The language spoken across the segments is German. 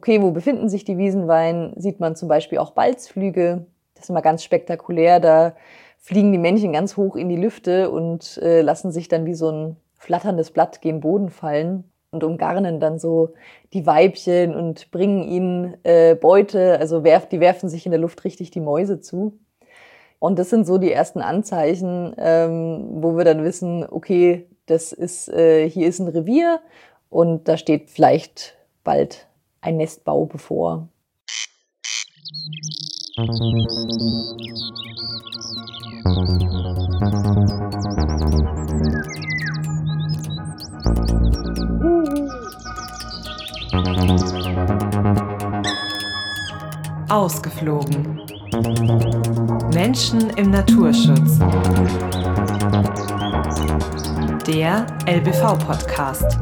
okay, wo befinden sich die Wiesenwein, sieht man zum Beispiel auch Balzflüge. Das ist immer ganz spektakulär. Da fliegen die Männchen ganz hoch in die Lüfte und äh, lassen sich dann wie so ein flatterndes Blatt gegen Boden fallen und umgarnen dann so die Weibchen und bringen ihnen äh, Beute, also werf, die werfen sich in der Luft richtig die Mäuse zu. Und das sind so die ersten Anzeichen, ähm, wo wir dann wissen, okay, das ist, äh, hier ist ein Revier und da steht vielleicht bald ein Nestbau bevor. Ausgeflogen. Menschen im Naturschutz. Der LBV-Podcast.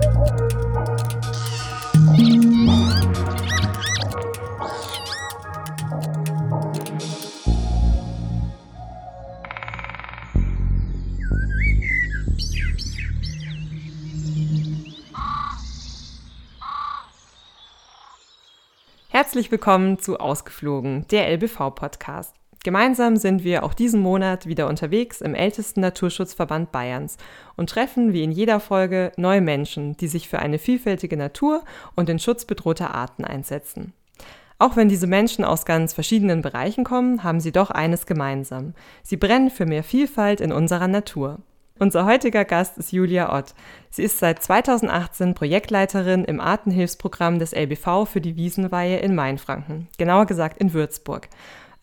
Herzlich willkommen zu Ausgeflogen, der LBV-Podcast. Gemeinsam sind wir auch diesen Monat wieder unterwegs im ältesten Naturschutzverband Bayerns und treffen wie in jeder Folge neue Menschen, die sich für eine vielfältige Natur und den Schutz bedrohter Arten einsetzen. Auch wenn diese Menschen aus ganz verschiedenen Bereichen kommen, haben sie doch eines gemeinsam. Sie brennen für mehr Vielfalt in unserer Natur. Unser heutiger Gast ist Julia Ott. Sie ist seit 2018 Projektleiterin im Artenhilfsprogramm des LBV für die Wiesenweihe in Mainfranken, genauer gesagt in Würzburg.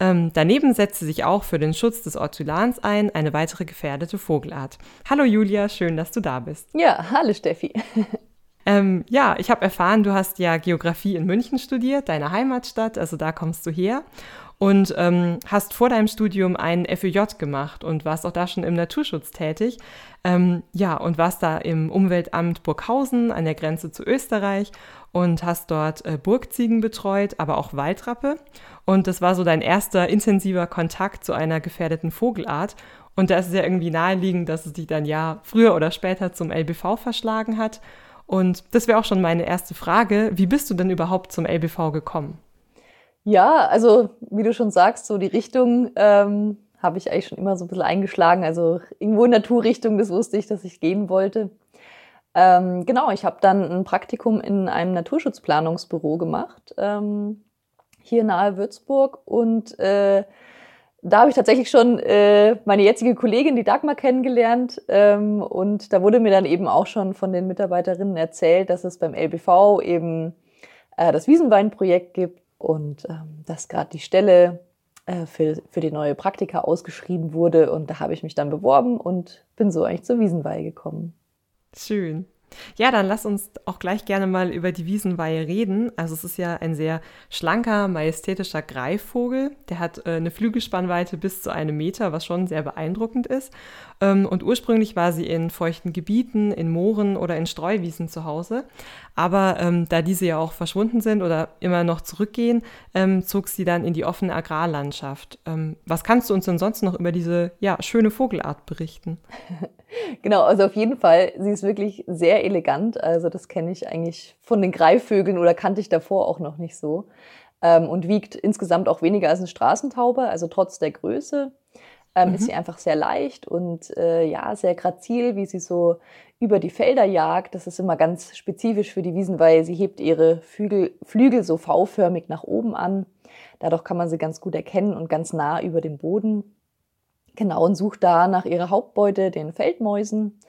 Ähm, daneben setzt sie sich auch für den Schutz des Ortulans ein, eine weitere gefährdete Vogelart. Hallo Julia, schön, dass du da bist. Ja, hallo Steffi. Ähm, ja, ich habe erfahren, du hast ja Geografie in München studiert, deine Heimatstadt, also da kommst du her und ähm, hast vor deinem Studium ein FÖJ gemacht und warst auch da schon im Naturschutz tätig. Ähm, ja, und warst da im Umweltamt Burghausen an der Grenze zu Österreich und hast dort äh, Burgziegen betreut, aber auch Waldrappe. Und das war so dein erster intensiver Kontakt zu einer gefährdeten Vogelart. Und da ist es ja irgendwie naheliegend, dass es dich dann ja früher oder später zum LBV verschlagen hat. Und das wäre auch schon meine erste Frage. Wie bist du denn überhaupt zum LBV gekommen? Ja, also wie du schon sagst, so die Richtung ähm, habe ich eigentlich schon immer so ein bisschen eingeschlagen. Also irgendwo in Naturrichtung, das wusste ich, dass ich gehen wollte. Ähm, genau, ich habe dann ein Praktikum in einem Naturschutzplanungsbüro gemacht, ähm, hier nahe Würzburg. Und äh, da habe ich tatsächlich schon äh, meine jetzige Kollegin, die Dagmar, kennengelernt. Ähm, und da wurde mir dann eben auch schon von den Mitarbeiterinnen erzählt, dass es beim LBV eben äh, das Wiesenweinprojekt gibt und ähm, dass gerade die Stelle äh, für, für die neue Praktika ausgeschrieben wurde. Und da habe ich mich dann beworben und bin so eigentlich zur Wiesenweihe gekommen. Schön. Ja, dann lass uns auch gleich gerne mal über die Wiesenweihe reden. Also es ist ja ein sehr schlanker, majestätischer Greifvogel. Der hat äh, eine Flügelspannweite bis zu einem Meter, was schon sehr beeindruckend ist. Ähm, und ursprünglich war sie in feuchten Gebieten, in Mooren oder in Streuwiesen zu Hause. Aber ähm, da diese ja auch verschwunden sind oder immer noch zurückgehen, ähm, zog sie dann in die offene Agrarlandschaft. Ähm, was kannst du uns denn sonst noch über diese ja, schöne Vogelart berichten? Genau, also auf jeden Fall, sie ist wirklich sehr elegant. Also das kenne ich eigentlich von den Greifvögeln oder kannte ich davor auch noch nicht so. Ähm, und wiegt insgesamt auch weniger als eine Straßentaube, also trotz der Größe. Ähm, mhm. Ist sie einfach sehr leicht und äh, ja, sehr grazil, wie sie so über die Felder jagt. Das ist immer ganz spezifisch für die Wiesen, weil sie hebt ihre Flügel, Flügel so V-förmig nach oben an. Dadurch kann man sie ganz gut erkennen und ganz nah über dem Boden. Genau, und sucht da nach ihrer Hauptbeute, den Feldmäusen.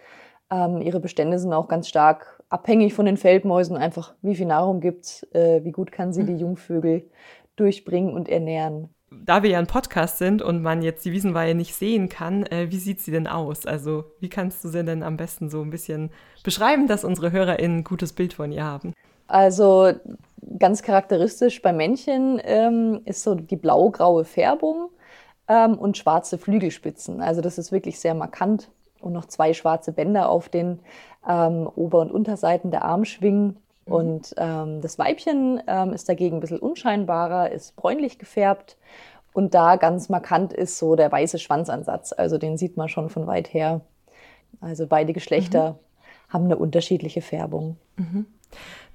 Ähm, ihre Bestände sind auch ganz stark abhängig von den Feldmäusen, einfach wie viel Nahrung gibt's, äh, wie gut kann sie die Jungvögel durchbringen und ernähren. Da wir ja ein Podcast sind und man jetzt die Wiesenweihe nicht sehen kann, äh, wie sieht sie denn aus? Also wie kannst du sie denn am besten so ein bisschen beschreiben, dass unsere HörerInnen ein gutes Bild von ihr haben? Also ganz charakteristisch bei Männchen ähm, ist so die blau-graue Färbung ähm, und schwarze Flügelspitzen. Also das ist wirklich sehr markant. Und noch zwei schwarze Bänder auf den ähm, Ober- und Unterseiten der Armschwingen. Mhm. Und ähm, das Weibchen ähm, ist dagegen ein bisschen unscheinbarer, ist bräunlich gefärbt. Und da ganz markant ist so der weiße Schwanzansatz. Also den sieht man schon von weit her. Also beide Geschlechter mhm. haben eine unterschiedliche Färbung. Mhm.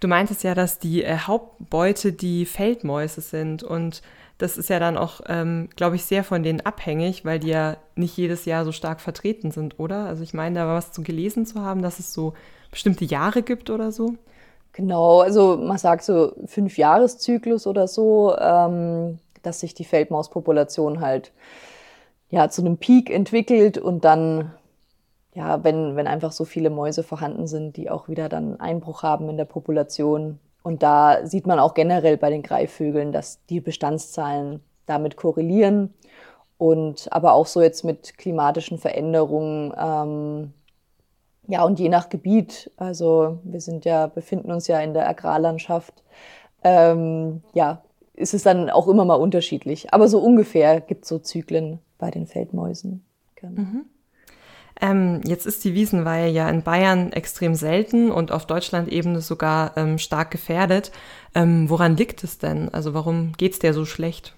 Du meintest ja, dass die äh, Hauptbeute die Feldmäuse sind und das ist ja dann auch, ähm, glaube ich, sehr von denen abhängig, weil die ja nicht jedes Jahr so stark vertreten sind, oder? Also ich meine, da war was zu gelesen zu haben, dass es so bestimmte Jahre gibt oder so. Genau, also man sagt so fünf Jahreszyklus oder so, ähm, dass sich die Feldmauspopulation halt ja zu einem Peak entwickelt und dann ja, wenn, wenn einfach so viele Mäuse vorhanden sind, die auch wieder dann Einbruch haben in der Population. Und da sieht man auch generell bei den Greifvögeln, dass die Bestandszahlen damit korrelieren. Und aber auch so jetzt mit klimatischen Veränderungen, ähm, ja, und je nach Gebiet, also wir sind ja, befinden uns ja in der Agrarlandschaft, ähm, ja, ist es dann auch immer mal unterschiedlich. Aber so ungefähr gibt es so Zyklen bei den Feldmäusen. Genau. Mhm. Ähm, jetzt ist die Wiesenweihe ja in Bayern extrem selten und auf Deutschland-Ebene sogar ähm, stark gefährdet. Ähm, woran liegt es denn? Also warum geht es der so schlecht?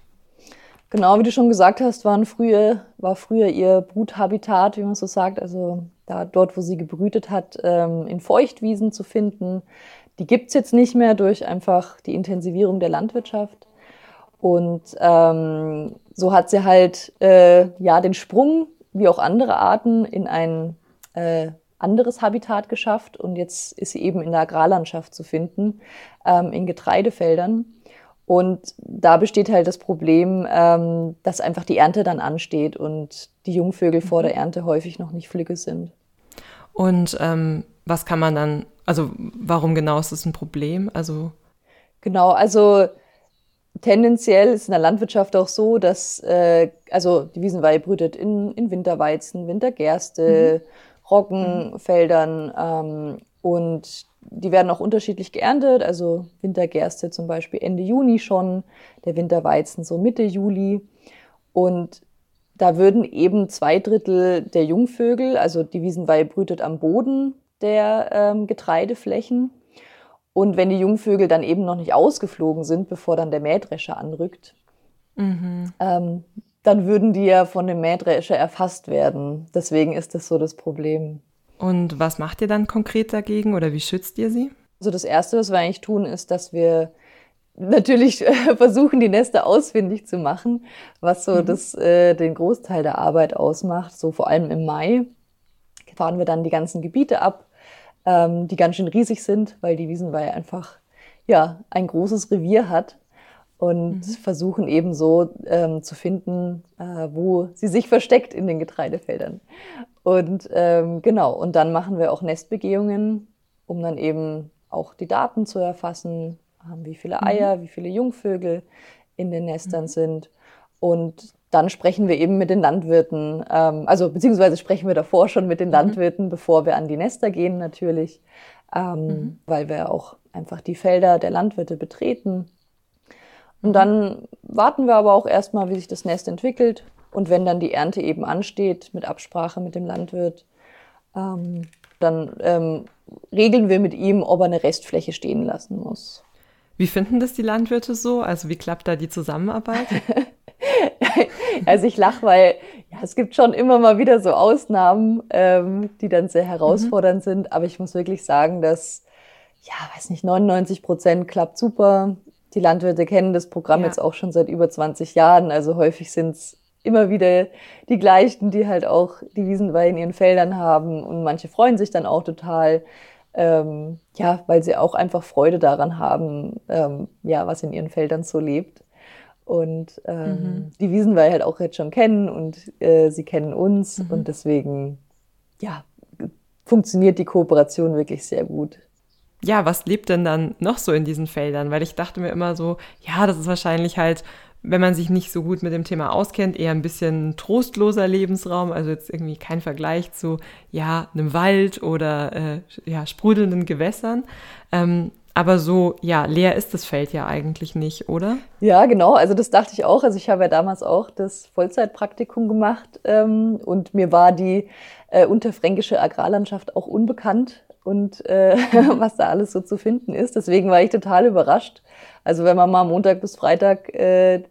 Genau, wie du schon gesagt hast, waren früher, war früher ihr Bruthabitat, wie man so sagt, also da dort, wo sie gebrütet hat, ähm, in Feuchtwiesen zu finden. Die gibt es jetzt nicht mehr durch einfach die Intensivierung der Landwirtschaft. Und ähm, so hat sie halt äh, ja den Sprung wie auch andere Arten in ein äh, anderes Habitat geschafft und jetzt ist sie eben in der Agrarlandschaft zu finden, ähm, in Getreidefeldern. Und da besteht halt das Problem, ähm, dass einfach die Ernte dann ansteht und die Jungvögel vor der Ernte häufig noch nicht flügge sind. Und ähm, was kann man dann, also warum genau ist das ein Problem? Also genau, also tendenziell ist in der Landwirtschaft auch so, dass, äh, also die Wiesenweihe brütet in, in Winterweizen, Wintergerste, mhm. Roggenfeldern ähm, und die werden auch unterschiedlich geerntet. Also Wintergerste zum Beispiel Ende Juni schon, der Winterweizen so Mitte Juli. Und da würden eben zwei Drittel der Jungvögel, also die Wiesenweihe brütet am Boden der ähm, Getreideflächen und wenn die Jungvögel dann eben noch nicht ausgeflogen sind, bevor dann der Mähdrescher anrückt, mhm. ähm, dann würden die ja von dem Mähdrescher erfasst werden. Deswegen ist das so das Problem. Und was macht ihr dann konkret dagegen oder wie schützt ihr sie? Also das Erste, was wir eigentlich tun, ist, dass wir natürlich versuchen, die Nester ausfindig zu machen, was so mhm. das, äh, den Großteil der Arbeit ausmacht. So vor allem im Mai fahren wir dann die ganzen Gebiete ab, ähm, die ganz schön riesig sind, weil die Wiesenweihe einfach ja ein großes Revier hat und mhm. versuchen eben so ähm, zu finden, äh, wo sie sich versteckt in den Getreidefeldern. Und ähm, genau, und dann machen wir auch Nestbegehungen, um dann eben auch die Daten zu erfassen, ähm, wie viele mhm. Eier, mhm. wie viele Jungvögel in den Nestern mhm. sind. Und dann sprechen wir eben mit den Landwirten, ähm, also beziehungsweise sprechen wir davor schon mit den mhm. Landwirten, bevor wir an die Nester gehen natürlich, ähm, mhm. weil wir auch einfach die Felder der Landwirte betreten. Und mhm. dann warten wir aber auch erstmal, wie sich das Nest entwickelt. Und wenn dann die Ernte eben ansteht, mit Absprache mit dem Landwirt, ähm, dann ähm, regeln wir mit ihm, ob er eine Restfläche stehen lassen muss. Wie finden das die Landwirte so? Also wie klappt da die Zusammenarbeit? also ich lache, weil ja, es gibt schon immer mal wieder so Ausnahmen, ähm, die dann sehr herausfordernd mhm. sind. Aber ich muss wirklich sagen, dass, ja, weiß nicht, 99 Prozent klappt super. Die Landwirte kennen das Programm ja. jetzt auch schon seit über 20 Jahren. Also häufig sind es immer wieder die gleichen, die halt auch die Wiesenweihe in ihren Feldern haben. Und manche freuen sich dann auch total. Ähm, ja, weil sie auch einfach Freude daran haben, ähm, ja, was in ihren Feldern so lebt. Und ähm, mhm. die wiesen wir halt auch jetzt schon kennen und äh, sie kennen uns mhm. und deswegen, ja, funktioniert die Kooperation wirklich sehr gut. Ja, was lebt denn dann noch so in diesen Feldern? Weil ich dachte mir immer so, ja, das ist wahrscheinlich halt, wenn man sich nicht so gut mit dem Thema auskennt, eher ein bisschen trostloser Lebensraum. Also jetzt irgendwie kein Vergleich zu, ja, einem Wald oder äh, ja, sprudelnden Gewässern. Ähm, aber so, ja, leer ist das Feld ja eigentlich nicht, oder? Ja, genau. Also das dachte ich auch. Also ich habe ja damals auch das Vollzeitpraktikum gemacht ähm, und mir war die äh, unterfränkische Agrarlandschaft auch unbekannt und äh, was da alles so zu finden ist. Deswegen war ich total überrascht. Also wenn man mal Montag bis Freitag äh,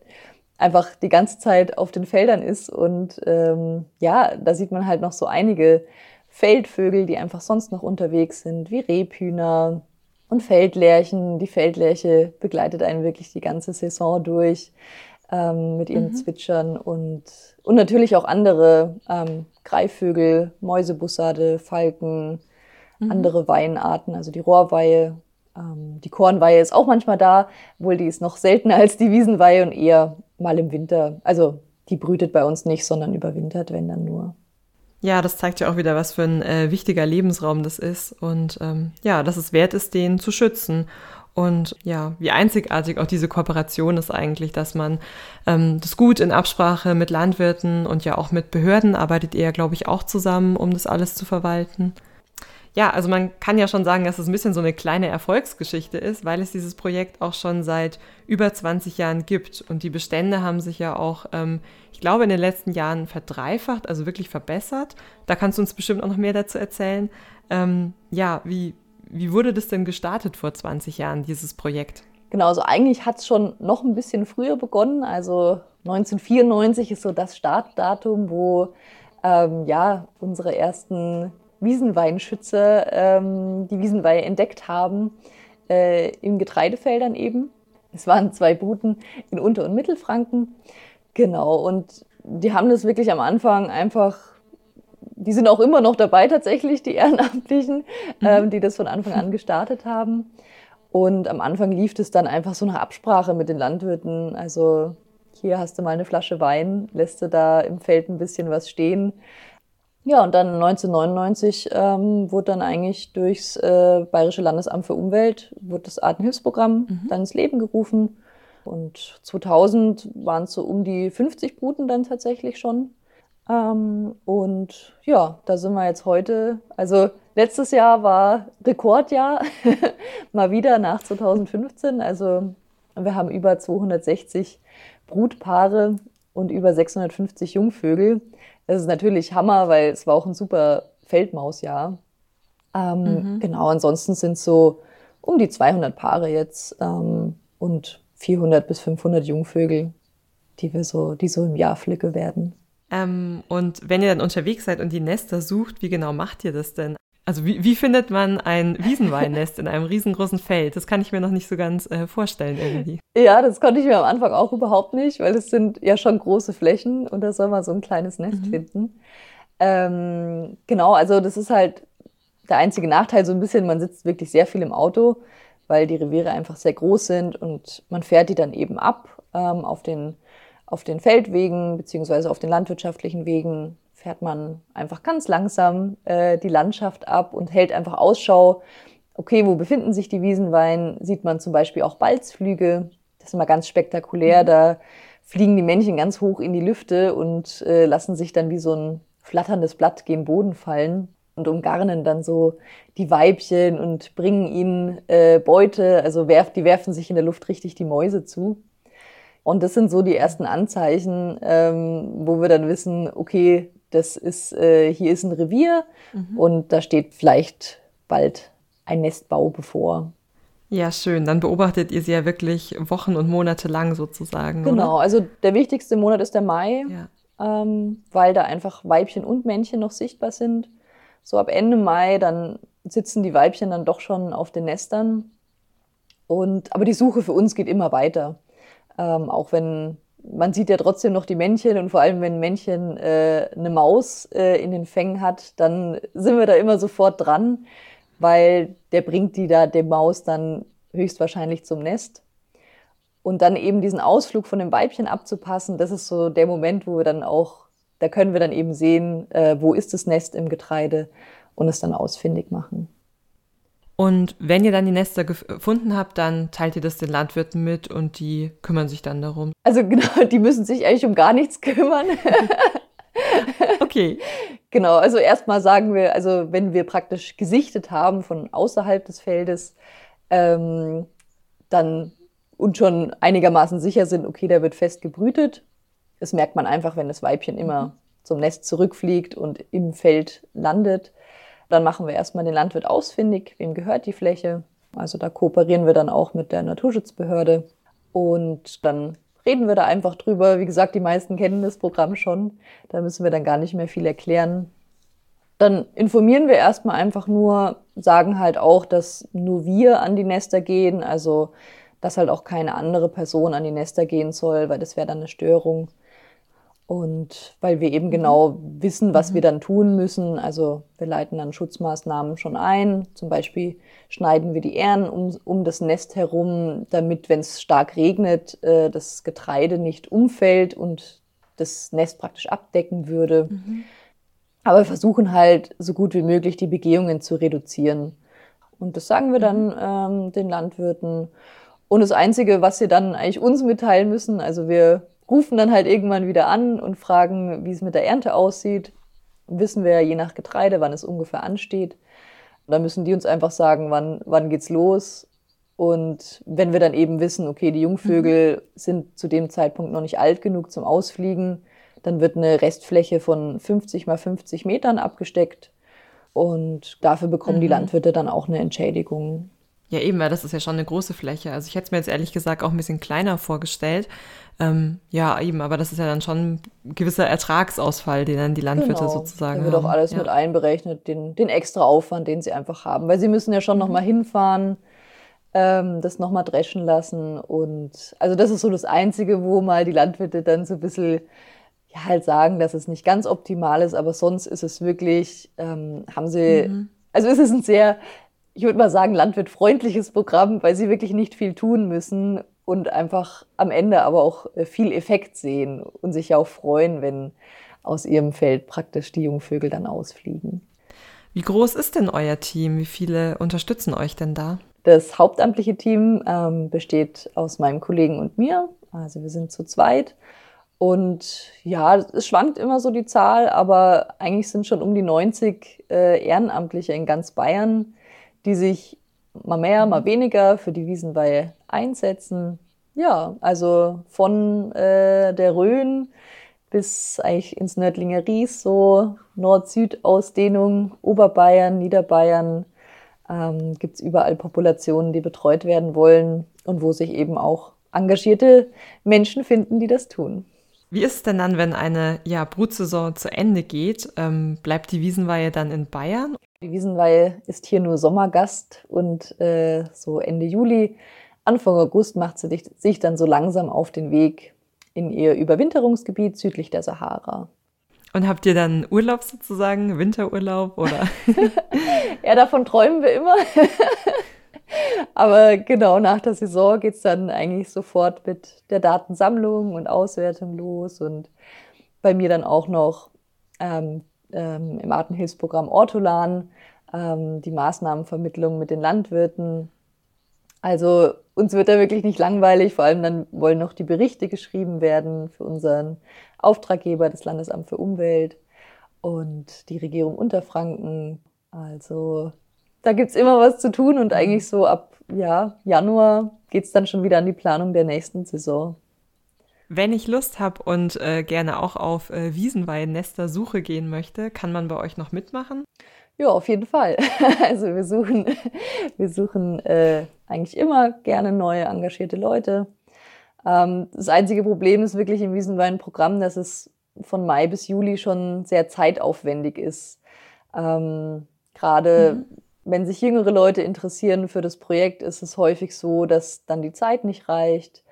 einfach die ganze Zeit auf den Feldern ist und ähm, ja, da sieht man halt noch so einige Feldvögel, die einfach sonst noch unterwegs sind, wie Rebhühner, Und Feldlärchen, die Feldlärche begleitet einen wirklich die ganze Saison durch ähm, mit ihren mhm. Zwitschern und, und natürlich auch andere ähm, Greifvögel, Mäusebussarde, Falken, mhm. andere Weihenarten, also die Rohrweihe. Ähm, die Kornweihe ist auch manchmal da, wohl die ist noch seltener als die Wiesenweihe und eher mal im Winter. Also die brütet bei uns nicht, sondern überwintert, wenn dann nur. Ja, das zeigt ja auch wieder, was für ein äh, wichtiger Lebensraum das ist und ähm, ja, dass es wert ist, den zu schützen. Und ja, wie einzigartig auch diese Kooperation ist eigentlich, dass man ähm, das gut in Absprache mit Landwirten und ja auch mit Behörden arbeitet ihr, glaube ich, auch zusammen, um das alles zu verwalten. Ja, also man kann ja schon sagen, dass es ein bisschen so eine kleine Erfolgsgeschichte ist, weil es dieses Projekt auch schon seit über 20 Jahren gibt. Und die Bestände haben sich ja auch, ähm, ich glaube, in den letzten Jahren verdreifacht, also wirklich verbessert. Da kannst du uns bestimmt auch noch mehr dazu erzählen. Ähm, ja, wie, wie wurde das denn gestartet vor 20 Jahren, dieses Projekt? Genau, also eigentlich hat es schon noch ein bisschen früher begonnen. Also 1994 ist so das Startdatum, wo ähm, ja unsere ersten Wiesenweinschützer ähm, die Wiesenweihe entdeckt haben äh, in Getreidefeldern eben. Es waren zwei Buten in Unter- und Mittelfranken. Genau, und die haben das wirklich am Anfang einfach die sind auch immer noch dabei tatsächlich, die Ehrenamtlichen, mhm. ähm, die das von Anfang an gestartet haben. Und am Anfang lief es dann einfach so nach Absprache mit den Landwirten. Also hier hast du mal eine Flasche Wein, lässt du da im Feld ein bisschen was stehen. Ja, und dann 1999 ähm, wurde dann eigentlich durchs äh, Bayerische Landesamt für Umwelt wurde das Artenhilfsprogramm mhm. dann ins Leben gerufen. Und 2000 waren es so um die 50 Bruten dann tatsächlich schon. Ähm, und ja, da sind wir jetzt heute. Also letztes Jahr war Rekordjahr, mal wieder nach 2015. Also wir haben über 260 Brutpaare und über 650 Jungvögel. Das ist natürlich Hammer, weil es war auch ein super Feldmausjahr. Ähm, mhm. Genau, ansonsten sind es so um die 200 Paare jetzt ähm, und 400 bis 500 Jungvögel, die wir so, die so im Jahr flicke werden. Ähm, und wenn ihr dann unterwegs seid und die Nester sucht, wie genau macht ihr das denn? Also wie, wie findet man ein Wiesenweinnest in einem riesengroßen Feld? Das kann ich mir noch nicht so ganz äh, vorstellen irgendwie. Ja, das konnte ich mir am Anfang auch überhaupt nicht, weil es sind ja schon große Flächen und da soll man so ein kleines Nest mhm. finden. Ähm, genau, also das ist halt der einzige Nachteil so ein bisschen, man sitzt wirklich sehr viel im Auto, weil die Reviere einfach sehr groß sind und man fährt die dann eben ab ähm, auf den auf den Feldwegen beziehungsweise auf den landwirtschaftlichen Wegen fährt man einfach ganz langsam äh, die Landschaft ab und hält einfach Ausschau. Okay, wo befinden sich die Wiesenwein? Sieht man zum Beispiel auch Balzflüge. Das ist immer ganz spektakulär. Mhm. Da fliegen die Männchen ganz hoch in die Lüfte und äh, lassen sich dann wie so ein flatterndes Blatt gegen Boden fallen und umgarnen dann so die Weibchen und bringen ihnen äh, Beute. Also werf, die werfen sich in der Luft richtig die Mäuse zu. Und das sind so die ersten Anzeichen, ähm, wo wir dann wissen, okay, das ist, äh, hier ist ein Revier mhm. und da steht vielleicht bald ein Nestbau bevor. Ja, schön. Dann beobachtet ihr sie ja wirklich Wochen und Monate lang sozusagen. Genau, oder? also der wichtigste Monat ist der Mai, ja. ähm, weil da einfach Weibchen und Männchen noch sichtbar sind. So ab Ende Mai, dann sitzen die Weibchen dann doch schon auf den Nestern. Und, aber die Suche für uns geht immer weiter. Ähm, auch wenn man sieht ja trotzdem noch die Männchen und vor allem, wenn ein Männchen äh, eine Maus äh, in den Fängen hat, dann sind wir da immer sofort dran, weil der bringt die da, der Maus dann höchstwahrscheinlich zum Nest. Und dann eben diesen Ausflug von dem Weibchen abzupassen, das ist so der Moment, wo wir dann auch, da können wir dann eben sehen, äh, wo ist das Nest im Getreide und es dann ausfindig machen. Und wenn ihr dann die Nester gefunden habt, dann teilt ihr das den Landwirten mit und die kümmern sich dann darum. Also genau, die müssen sich eigentlich um gar nichts kümmern. okay. Genau, also erstmal sagen wir, also wenn wir praktisch gesichtet haben von außerhalb des Feldes, ähm, dann und schon einigermaßen sicher sind, okay, der wird fest gebrütet. Das merkt man einfach, wenn das Weibchen immer mhm. zum Nest zurückfliegt und im Feld landet. Dann machen wir erstmal den Landwirt ausfindig, wem gehört die Fläche. Also da kooperieren wir dann auch mit der Naturschutzbehörde und dann reden wir da einfach drüber. Wie gesagt, die meisten kennen das Programm schon. Da müssen wir dann gar nicht mehr viel erklären. Dann informieren wir erstmal einfach nur, sagen halt auch, dass nur wir an die Nester gehen, also dass halt auch keine andere Person an die Nester gehen soll, weil das wäre dann eine Störung. Und weil wir eben mhm. genau wissen, was mhm. wir dann tun müssen. Also wir leiten dann Schutzmaßnahmen schon ein. Zum Beispiel schneiden wir die Ähren um, um das Nest herum, damit, wenn es stark regnet, äh, das Getreide nicht umfällt und das Nest praktisch abdecken würde. Mhm. Aber wir versuchen halt so gut wie möglich die Begehungen zu reduzieren. Und das sagen wir dann mhm. ähm, den Landwirten. Und das Einzige, was sie dann eigentlich uns mitteilen müssen, also wir rufen dann halt irgendwann wieder an und fragen, wie es mit der Ernte aussieht. Wissen wir ja je nach Getreide, wann es ungefähr ansteht. Da müssen die uns einfach sagen, wann, wann geht's los. Und wenn wir dann eben wissen, okay, die Jungvögel mhm. sind zu dem Zeitpunkt noch nicht alt genug zum Ausfliegen, dann wird eine Restfläche von 50 mal 50 Metern abgesteckt. Und dafür bekommen mhm. die Landwirte dann auch eine Entschädigung. Ja, eben, weil das ist ja schon eine große Fläche. Also ich hätte es mir jetzt ehrlich gesagt auch ein bisschen kleiner vorgestellt. Ähm, ja, eben, aber das ist ja dann schon ein gewisser Ertragsausfall, den dann die Landwirte genau. sozusagen haben. Da wird auch alles ja. mit einberechnet, den, den extra Aufwand, den sie einfach haben. Weil sie müssen ja schon mhm. nochmal hinfahren, ähm, das nochmal dreschen lassen. Und also das ist so das Einzige, wo mal die Landwirte dann so ein bisschen ja, halt sagen, dass es nicht ganz optimal ist, aber sonst ist es wirklich, ähm, haben sie, mhm. also ist es ein sehr ich würde mal sagen, landwirtfreundliches Programm, weil sie wirklich nicht viel tun müssen und einfach am Ende aber auch äh, viel Effekt sehen und sich ja auch freuen, wenn aus ihrem Feld praktisch die Jungvögel dann ausfliegen. Wie groß ist denn euer Team? Wie viele unterstützen euch denn da? Das hauptamtliche Team ähm, besteht aus meinem Kollegen und mir. Also wir sind zu zweit. Und ja, es schwankt immer so die Zahl, aber eigentlich sind schon um die 90 äh, Ehrenamtliche in ganz Bayern, die sich mal mehr, mal weniger für die Wiesenweihe einsetzen. Ja, also von äh, der Rhön bis eigentlich ins Nördlinger Ries, so Nord-Süd-Ausdehnung, Oberbayern, Niederbayern, ähm, gibt es überall Populationen, die betreut werden wollen und wo sich eben auch engagierte Menschen finden, die das tun. Wie ist es denn dann, wenn eine ja, Brutsaison zu Ende geht? Ähm, bleibt die Wiesenweihe dann in Bayern? Die Wiesenweihe ist hier nur Sommergast und äh, so Ende Juli, Anfang August macht sie sich dann so langsam auf den Weg in ihr Überwinterungsgebiet südlich der Sahara. Und habt ihr dann Urlaub sozusagen, Winterurlaub oder? ja, davon träumen wir immer. Aber genau nach der Saison geht es dann eigentlich sofort mit der Datensammlung und Auswertung los und bei mir dann auch noch ähm, ähm, im Artenhilfsprogramm Ortolan ähm, die Maßnahmenvermittlung mit den Landwirten. Also uns wird da wirklich nicht langweilig, vor allem dann wollen noch die Berichte geschrieben werden für unseren Auftraggeber, das Landesamt für Umwelt und die Regierung Unterfranken. Also da gibt's immer was zu tun und eigentlich so ab ja, Januar geht's dann schon wieder an die Planung der nächsten Saison. Wenn ich Lust habe und äh, gerne auch auf äh, Wiesenweidennester-Suche gehen möchte, kann man bei euch noch mitmachen? Ja, auf jeden Fall. Also wir suchen, wir suchen äh, eigentlich immer gerne neue engagierte Leute. Ähm, das einzige Problem ist wirklich im Wiesenwein-Programm, dass es von Mai bis Juli schon sehr zeitaufwendig ist. Ähm, Gerade mhm wenn sich jüngere Leute interessieren für das Projekt, ist es häufig so, dass dann die Zeit nicht reicht.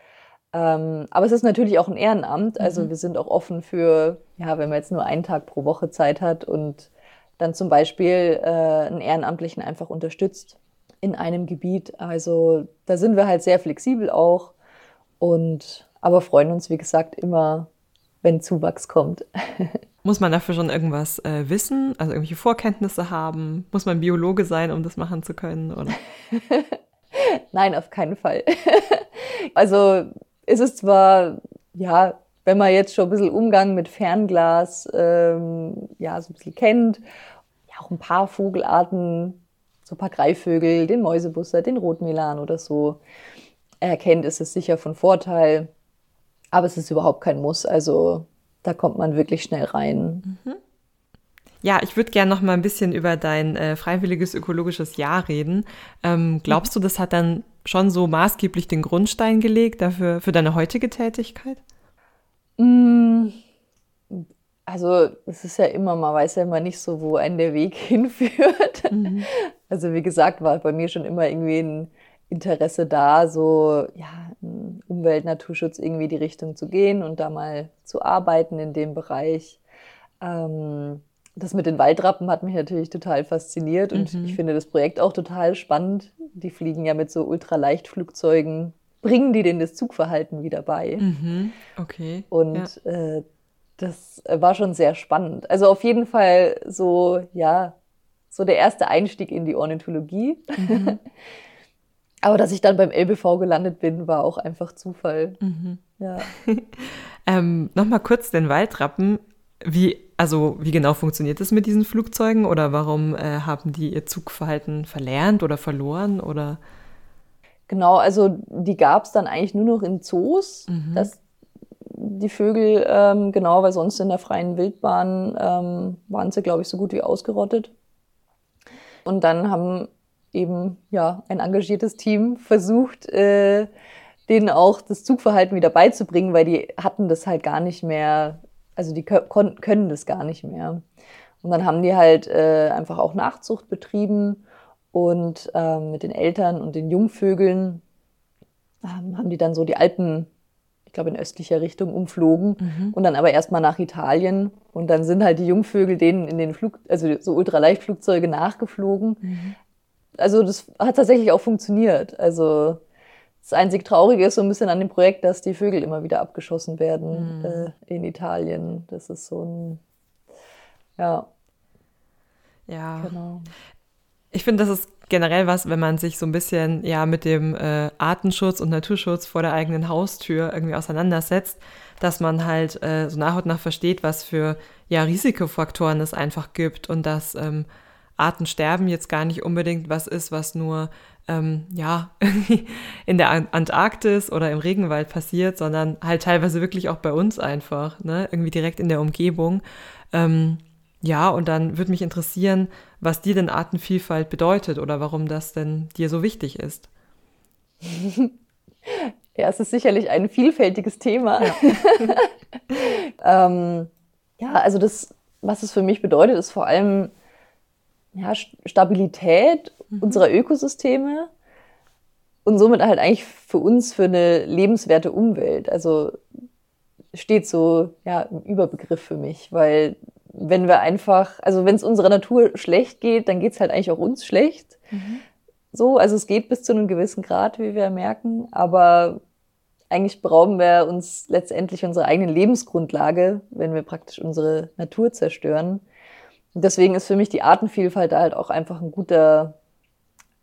Ähm, aber es ist natürlich auch ein Ehrenamt. Also mhm. wir sind auch offen für, ja, wenn man jetzt nur einen Tag pro Woche Zeit hat und dann zum Beispiel äh, einen Ehrenamtlichen einfach unterstützt in einem Gebiet. Also da sind wir halt sehr flexibel auch und aber freuen uns, wie gesagt, immer, wenn Zuwachs kommt. Muss man dafür schon irgendwas äh, wissen, also irgendwelche Vorkenntnisse haben? Muss man Biologe sein, um das machen zu können? Oder? Nein, auf keinen Fall. also ist es zwar, ja, wenn man jetzt schon ein bisschen Umgang mit Fernglas, ähm, ja, so ein bisschen kennt, ja, auch ein paar Vogelarten, so ein paar Greifvögel, den Mäusebusser, den Rotmelan oder so erkennt, ist es sicher von Vorteil. Aber es ist überhaupt kein Muss. Also da kommt man wirklich schnell rein. Mhm. Ja, ich würde gerne noch mal ein bisschen über dein äh, freiwilliges ökologisches Jahr reden. Ähm, glaubst du, das hat dann schon so maßgeblich den Grundstein gelegt dafür für deine heutige Tätigkeit? Mm, Also es ist ja immer, man weiß ja immer nicht so, wo einen der Weg hinführt. Mhm. Also wie gesagt, war bei mir schon immer irgendwie ein Interesse da, so ja, Umwelt, Naturschutz irgendwie die Richtung zu gehen und da mal zu arbeiten in dem Bereich. Ähm, das mit den Waldrappen hat mich natürlich total fasziniert und mhm. ich finde das Projekt auch total spannend. Die fliegen ja mit so Ultraleichtflugzeugen, bringen die denen das Zugverhalten wieder bei. Mhm. Okay. Und ja. äh, das war schon sehr spannend. Also auf jeden Fall so, ja, so der erste Einstieg in die Ornithologie. Mhm. Aber dass ich dann beim LBV gelandet bin, war auch einfach Zufall. Mhm. Ja. ähm, Nochmal kurz den Waldrappen. Wie, also, wie genau funktioniert das mit diesen Flugzeugen oder warum äh, haben die ihr Zugverhalten verlernt oder verloren oder? Genau, also die gab es dann eigentlich nur noch in Zoos. Mhm. Das die Vögel, ähm, genau, weil sonst in der freien Wildbahn ähm, waren sie, glaube ich, so gut wie ausgerottet. Und dann haben eben ja ein engagiertes Team versucht, äh, denen auch das Zugverhalten wieder beizubringen, weil die hatten das halt gar nicht mehr, also die können das gar nicht mehr. Und dann haben die halt äh, einfach auch Nachzucht betrieben und ähm, mit den Eltern und den Jungvögeln ähm, haben die dann so die Alpen ich glaube, in östlicher Richtung umflogen mhm. und dann aber erstmal nach Italien. Und dann sind halt die Jungvögel denen in den Flug, also so Ultraleichtflugzeuge nachgeflogen. Mhm. Also das hat tatsächlich auch funktioniert. Also das einzig Traurige ist so ein bisschen an dem Projekt, dass die Vögel immer wieder abgeschossen werden mhm. äh, in Italien. Das ist so ein, ja. Ja. Genau. Ich finde, das ist generell was, wenn man sich so ein bisschen ja mit dem äh, Artenschutz und Naturschutz vor der eigenen Haustür irgendwie auseinandersetzt, dass man halt äh, so nach und nach versteht, was für ja Risikofaktoren es einfach gibt und dass ähm, Artensterben jetzt gar nicht unbedingt was ist, was nur ähm, ja in der Antarktis oder im Regenwald passiert, sondern halt teilweise wirklich auch bei uns einfach, ne? irgendwie direkt in der Umgebung. Ähm, ja, und dann würde mich interessieren, was dir denn Artenvielfalt bedeutet oder warum das denn dir so wichtig ist. Ja, es ist sicherlich ein vielfältiges Thema. Ja, ähm, ja also das, was es für mich bedeutet, ist vor allem ja, Stabilität mhm. unserer Ökosysteme und somit halt eigentlich für uns für eine lebenswerte Umwelt. Also steht so ja im Überbegriff für mich, weil wenn wir einfach, also wenn es unserer Natur schlecht geht, dann geht es halt eigentlich auch uns schlecht. Mhm. So, also es geht bis zu einem gewissen Grad, wie wir merken, aber eigentlich berauben wir uns letztendlich unserer eigenen Lebensgrundlage, wenn wir praktisch unsere Natur zerstören. Deswegen ist für mich die Artenvielfalt da halt auch einfach ein guter,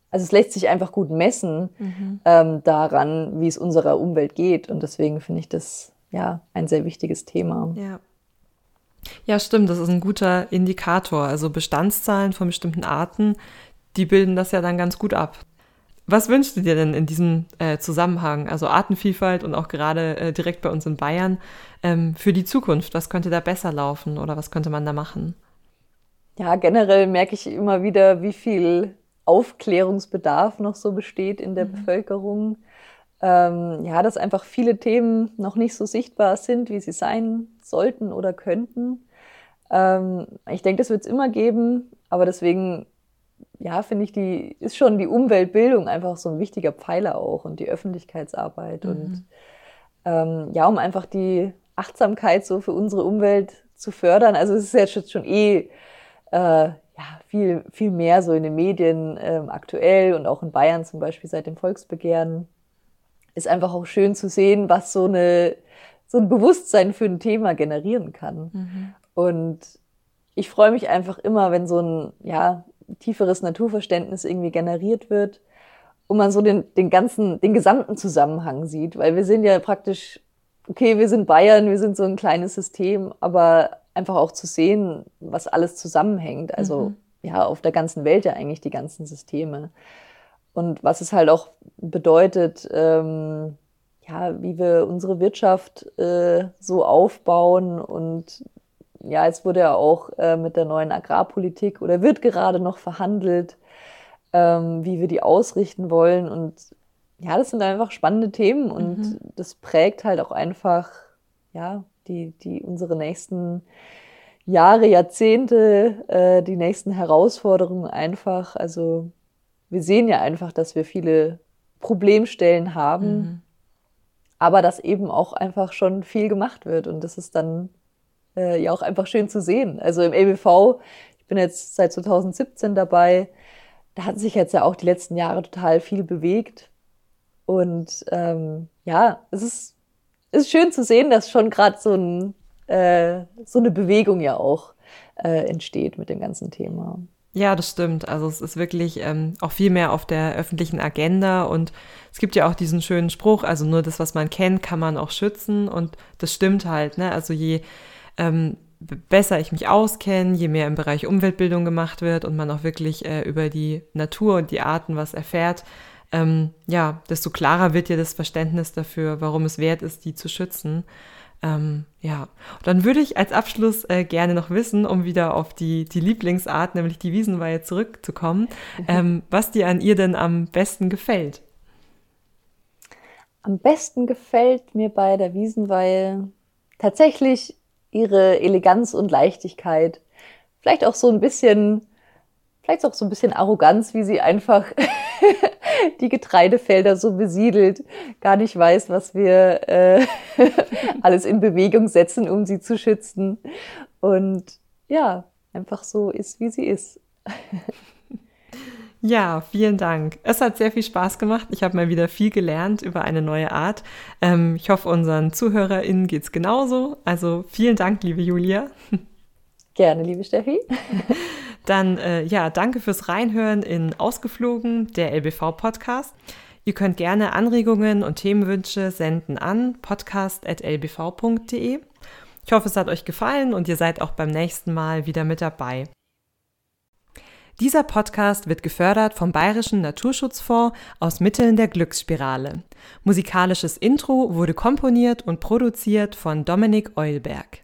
also es lässt sich einfach gut messen mhm. ähm, daran, wie es unserer Umwelt geht. Und deswegen finde ich das ja ein sehr wichtiges Thema. Ja. Ja, stimmt, das ist ein guter Indikator. Also Bestandszahlen von bestimmten Arten, die bilden das ja dann ganz gut ab. Was wünschst du dir denn in diesem äh, Zusammenhang, also Artenvielfalt und auch gerade äh, direkt bei uns in Bayern, ähm, für die Zukunft? Was könnte da besser laufen oder was könnte man da machen? Ja, generell merke ich immer wieder, wie viel Aufklärungsbedarf noch so besteht in der mhm. Bevölkerung. Ähm, ja, dass einfach viele Themen noch nicht so sichtbar sind, wie sie sein sollten oder könnten. Ähm, ich denke, das wird es immer geben, aber deswegen, ja, finde ich, die ist schon die Umweltbildung einfach so ein wichtiger Pfeiler auch und die Öffentlichkeitsarbeit mhm. und ähm, ja, um einfach die Achtsamkeit so für unsere Umwelt zu fördern. Also es ist jetzt schon eh äh, ja, viel, viel mehr so in den Medien ähm, aktuell und auch in Bayern zum Beispiel seit dem Volksbegehren. Ist einfach auch schön zu sehen, was so eine so ein Bewusstsein für ein Thema generieren kann. Mhm. Und ich freue mich einfach immer, wenn so ein ja, tieferes Naturverständnis irgendwie generiert wird und man so den, den ganzen, den gesamten Zusammenhang sieht, weil wir sind ja praktisch, okay, wir sind Bayern, wir sind so ein kleines System, aber einfach auch zu sehen, was alles zusammenhängt. Also mhm. ja, auf der ganzen Welt ja eigentlich die ganzen Systeme. Und was es halt auch bedeutet, ähm, ja, wie wir unsere Wirtschaft äh, so aufbauen. Und ja, es wurde ja auch äh, mit der neuen Agrarpolitik oder wird gerade noch verhandelt, ähm, wie wir die ausrichten wollen. Und ja, das sind einfach spannende Themen und mhm. das prägt halt auch einfach, ja, die, die unsere nächsten Jahre, Jahrzehnte, äh, die nächsten Herausforderungen einfach. Also wir sehen ja einfach, dass wir viele Problemstellen haben, mhm. aber dass eben auch einfach schon viel gemacht wird und das ist dann äh, ja auch einfach schön zu sehen. Also im EBV, ich bin jetzt seit 2017 dabei, da hat sich jetzt ja auch die letzten Jahre total viel bewegt und ähm, ja, es ist, ist schön zu sehen, dass schon gerade so, ein, äh, so eine Bewegung ja auch äh, entsteht mit dem ganzen Thema. Ja, das stimmt. Also es ist wirklich ähm, auch viel mehr auf der öffentlichen Agenda und es gibt ja auch diesen schönen Spruch, also nur das, was man kennt, kann man auch schützen und das stimmt halt. Ne? Also je ähm, besser ich mich auskenne, je mehr im Bereich Umweltbildung gemacht wird und man auch wirklich äh, über die Natur und die Arten was erfährt, ähm, ja, desto klarer wird ja das Verständnis dafür, warum es wert ist, die zu schützen. Ähm, ja, dann würde ich als Abschluss äh, gerne noch wissen, um wieder auf die, die Lieblingsart, nämlich die Wiesenweihe zurückzukommen, ähm, was dir an ihr denn am besten gefällt. Am besten gefällt mir bei der Wiesenweihe tatsächlich ihre Eleganz und Leichtigkeit. Vielleicht auch so ein bisschen, vielleicht auch so ein bisschen Arroganz, wie sie einfach die Getreidefelder so besiedelt, gar nicht weiß, was wir äh, alles in Bewegung setzen, um sie zu schützen. Und ja, einfach so ist, wie sie ist. Ja, vielen Dank. Es hat sehr viel Spaß gemacht. Ich habe mal wieder viel gelernt über eine neue Art. Ähm, ich hoffe, unseren ZuhörerInnen geht es genauso. Also vielen Dank, liebe Julia. Gerne, liebe Steffi. Dann äh, ja, danke fürs Reinhören in Ausgeflogen, der LBV-Podcast. Ihr könnt gerne Anregungen und Themenwünsche senden an podcast.lbv.de. Ich hoffe, es hat euch gefallen und ihr seid auch beim nächsten Mal wieder mit dabei. Dieser Podcast wird gefördert vom Bayerischen Naturschutzfonds aus Mitteln der Glücksspirale. Musikalisches Intro wurde komponiert und produziert von Dominik Eulberg.